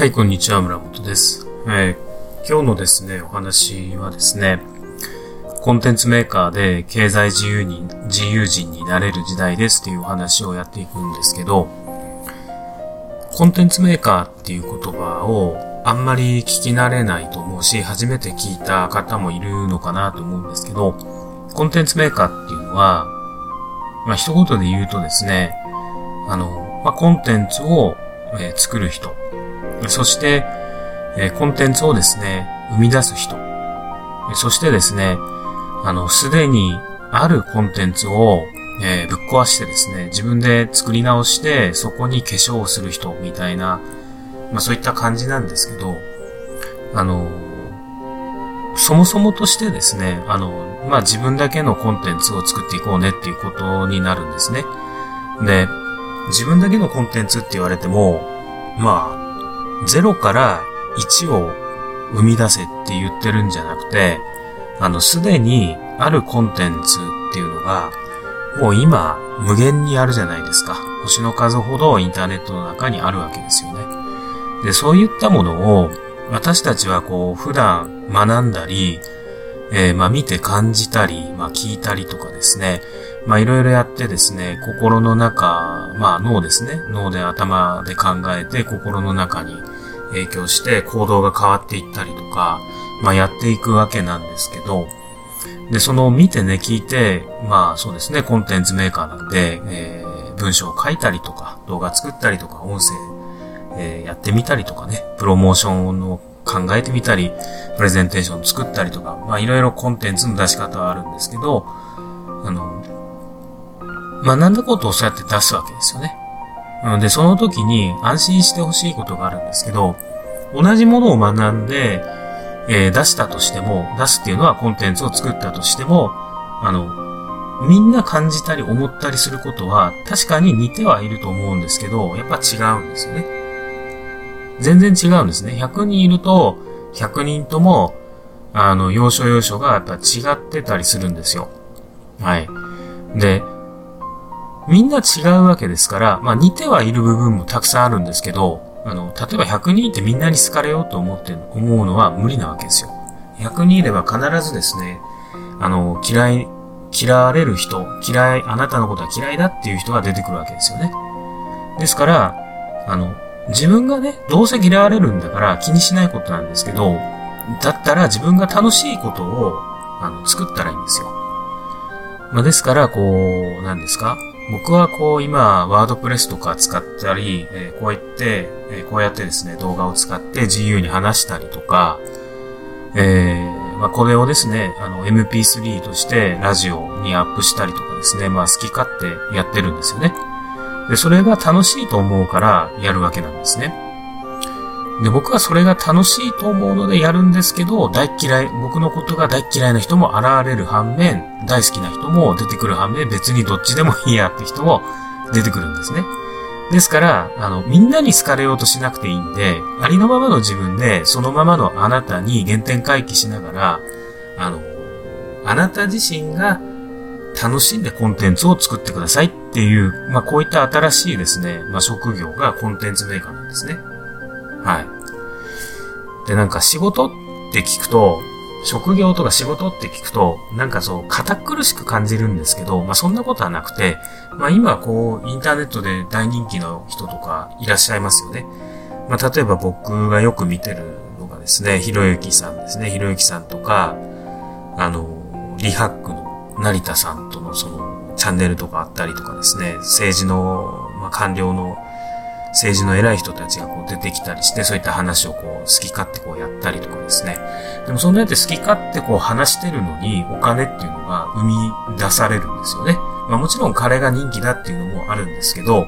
はい、こんにちは、村本です。えー今日のですね、お話はですね、コンテンツメーカーで経済自由に、自由人になれる時代ですっていうお話をやっていくんですけど、コンテンツメーカーっていう言葉をあんまり聞き慣れないと思うし、初めて聞いた方もいるのかなと思うんですけど、コンテンツメーカーっていうのは、まあ一言で言うとですね、あの、まあコンテンツを、えー作る人、そして、えコンテンツをですね、生み出す人。そしてですね、あの、すでにあるコンテンツを、えぶっ壊してですね、自分で作り直して、そこに化粧をする人みたいな、まあそういった感じなんですけど、あの、そもそもとしてですね、あの、まあ自分だけのコンテンツを作っていこうねっていうことになるんですね。で、自分だけのコンテンツって言われても、まあ、0から1を生み出せって言ってるんじゃなくて、あの、すでにあるコンテンツっていうのが、もう今、無限にあるじゃないですか。星の数ほどインターネットの中にあるわけですよね。で、そういったものを、私たちはこう、普段学んだり、えーまあ見て感じたり、まあ聞いたりとかですね、まあいろいろやってですね、心の中、まあ脳ですね、脳で頭で考えて心の中に影響して行動が変わっていったりとか、まあやっていくわけなんですけど、で、その見てね、聞いて、まあそうですね、コンテンツメーカーなんで、えー文章を書いたりとか、動画作ったりとか、音声、えーやってみたりとかね、プロモーションを考えてみたり、プレゼンテーション作ったりとか、まあいろいろコンテンツの出し方はあるんですけど、あの、学んだことをそうやって出すわけですよね。うんで、その時に安心してほしいことがあるんですけど、同じものを学んで、えー出したとしても、出すっていうのはコンテンツを作ったとしても、あの、みんな感じたり思ったりすることは確かに似てはいると思うんですけど、やっぱ違うんですよね。全然違うんですね。100人いると、100人とも、あの、要所要所がやっぱ違ってたりするんですよ。はい。で、みんな違うわけですから、まあ似てはいる部分もたくさんあるんですけど、あの、例えば100人いてみんなに好かれようと思って、思うのは無理なわけですよ。100人いれば必ずですね、あの、嫌い、嫌われる人、嫌い、あなたのことは嫌いだっていう人が出てくるわけですよね。ですから、あの、自分がね、どうせ嫌われるんだから気にしないことなんですけど、だったら自分が楽しいことを、あの、作ったらいいんですよ。まあ、ですから、こう、何ですか？僕はこう、今、ワードプレスとか使ったり、えこうやって、えこうやってですね、動画を使って自由に話したりとか、えーまあ、これをですね、あの、MP3 としてラジオにアップしたりとかですね、まあ、好き勝手やってるんですよね。で、それが楽しいと思うからやるわけなんですね。で、僕はそれが楽しいと思うのでやるんですけど、大嫌い、僕のことが大嫌いな人も現れる反面、大好きな人も出てくる反面、別にどっちでもいいやって人も出てくるんですね。ですから、あの、みんなに好かれようとしなくていいんで、ありのままの自分で、そのままのあなたに原点回帰しながら、あの、あなた自身が楽しんでコンテンツを作ってくださいっていう、まあ、こういった新しいですね、まあ、職業がコンテンツメーカーなんですね。はい。で、なんか仕事って聞くと、職業とか仕事って聞くと、なんかそう、堅苦しく感じるんですけど、まあそんなことはなくて、まあ今こう、インターネットで大人気の人とかいらっしゃいますよね。まあ例えば僕がよく見てるのがですね、ひろゆきさんですね、ひろゆきさんとか、あの、リハックの成田さんとのその、チャンネルとかあったりとかですね、政治の、まあ官僚の、政治の偉い人たちがこうてきたりして、そういった話をこう好き勝手こうやったりとかですね。でもそんなやって好き勝手こう話してるのにお金っていうのが生み出されるんですよね。まあもちろん彼が人気だっていうのもあるんですけど、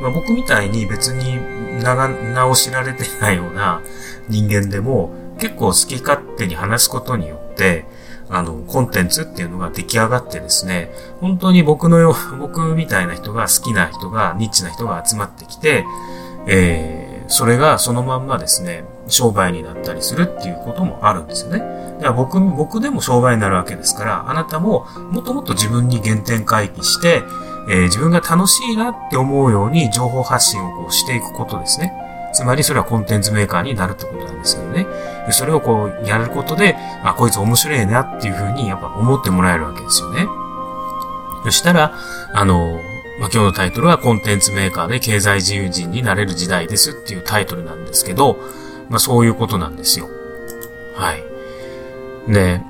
まあ僕みたいに別に長、名を知られてないような人間でも結構好き勝手に話すことによって、あの、コンテンツっていうのが出来上がってですね、本当に僕のよ、僕みたいな人が好きな人が、ニッチな人が集まってきて、えー、それがそのまんまですね、商売になったりするっていうこともあるんですよね。だから僕、僕でも商売になるわけですから、あなたももっともっと自分に原点回帰して、えー自分が楽しいなって思うように情報発信をこうしていくことですね。つまりそれはコンテンツメーカーになるってことなんですけどね。それをこうやることで、あ、こいつ面白いなっていうふうにやっぱ思ってもらえるわけですよね。そしたら、あの、まあ、今日のタイトルはコンテンツメーカーで経済自由人になれる時代ですっていうタイトルなんですけど、まあそういうことなんですよ。はい。で、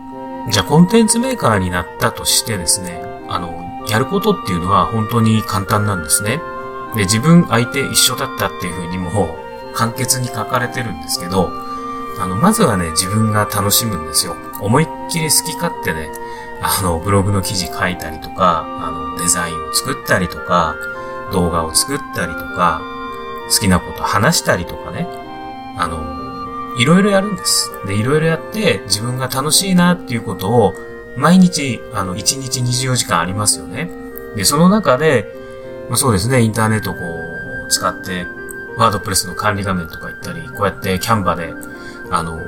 じゃあコンテンツメーカーになったとしてですね、あの、やることっていうのは本当に簡単なんですね。で、自分相手一緒だったっていうふうにも簡潔に書かれてるんですけど、あの、まずはね、自分が楽しむんですよ。思いっきり好き勝手ね、あの、ブログの記事書いたりとか、あの、デザインを作ったりとか、動画を作ったりとか、好きなこと話したりとかね、あの、いろいろやるんです。で、いろいろやって自分が楽しいなっていうことを毎日、あの、1日24時間ありますよね。で、その中で、まあ、そうですね、インターネットをこう、使って、ワードプレスの管理画面とか行ったり、こうやってキャンバで、あの、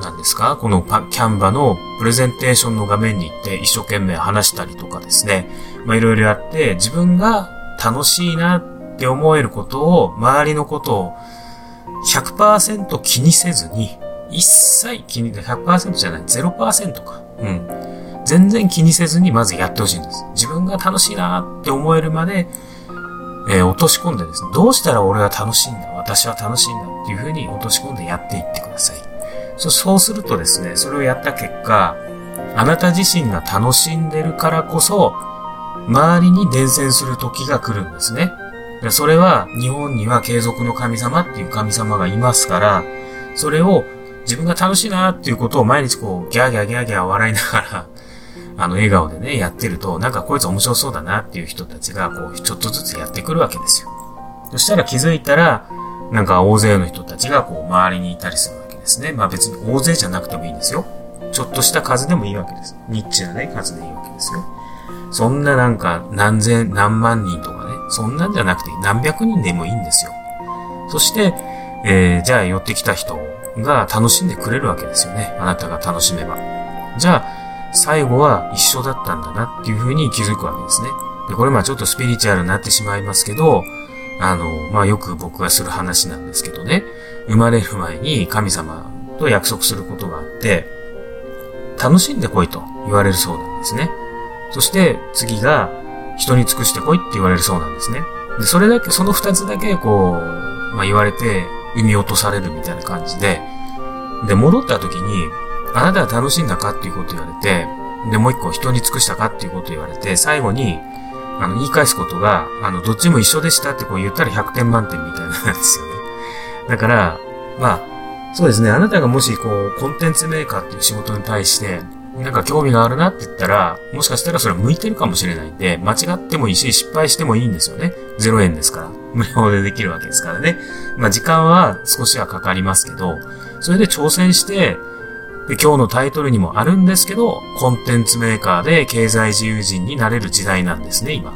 何ですか？このパキャンバのプレゼンテーションの画面に行って一生懸命話したりとかですね。まあ、いろいろやって、自分が楽しいなって思えることを、周りのことを100%気にせずに、一切気に、100%じゃない、0%か。うん。全然気にせずにまずやってほしいんです。自分が楽しいなって思えるまで、えー、落とし込んでですね、どうしたら俺は楽しいんだ、私は楽しいんだっていうふうに落とし込んでやっていってください。そうするとですね、それをやった結果、あなた自身が楽しんでるからこそ、周りに伝染する時が来るんですね。それは、日本には継続の神様っていう神様がいますから、それを自分が楽しいなっていうことを毎日こう、ギャーギャーギャーギャー笑いながら、あの、笑顔でね、やってると、なんかこいつ面白そうだなっていう人たちが、こう、ちょっとずつやってくるわけですよ。そしたら気づいたら、なんか大勢の人たちがこう、周りにいたりするですね。まあ別に大勢じゃなくてもいいんですよ。ちょっとした数でもいいわけです。ニッチなね、数でいいわけですよ。そんななんか何千、何万人とかね、そんなんじゃなくて何百人でもいいんですよ。そして、えー、じゃあ寄ってきた人が楽しんでくれるわけですよね。あなたが楽しめば。じゃあ、最後は一緒だったんだなっていうふうに気づくわけですね。で、これまあちょっとスピリチュアルになってしまいますけど、あの、まあよく僕がする話なんですけどね。生まれる前に神様と約束することがあって、楽しんでこいと言われるそうなんですね。そして次が人に尽くしてこいって言われるそうなんですね。で、それだけ、その二つだけこう、まあ言われて、産み落とされるみたいな感じで、で、戻った時に、あなたは楽しんだかっていうこと言われて、で、もう一個人に尽くしたかっていうこと言われて、最後に、あの、言い返すことが、あの、どっちも一緒でしたってこう言ったら100点満点みたいなんですよ。だから、まあ、そうですね、あなたがもしこう、コンテンツメーカーっていう仕事に対して、なんか興味があるなって言ったら、もしかしたらそれは向いてるかもしれないんで、間違ってもいいし、失敗してもいいんですよね。0円ですから。無料でできるわけですからね。まあ時間は少しはかかりますけど、それで挑戦して、で今日のタイトルにもあるんですけど、コンテンツメーカーで経済自由人になれる時代なんですね、今。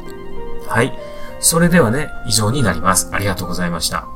はい。それではね、以上になります。ありがとうございました。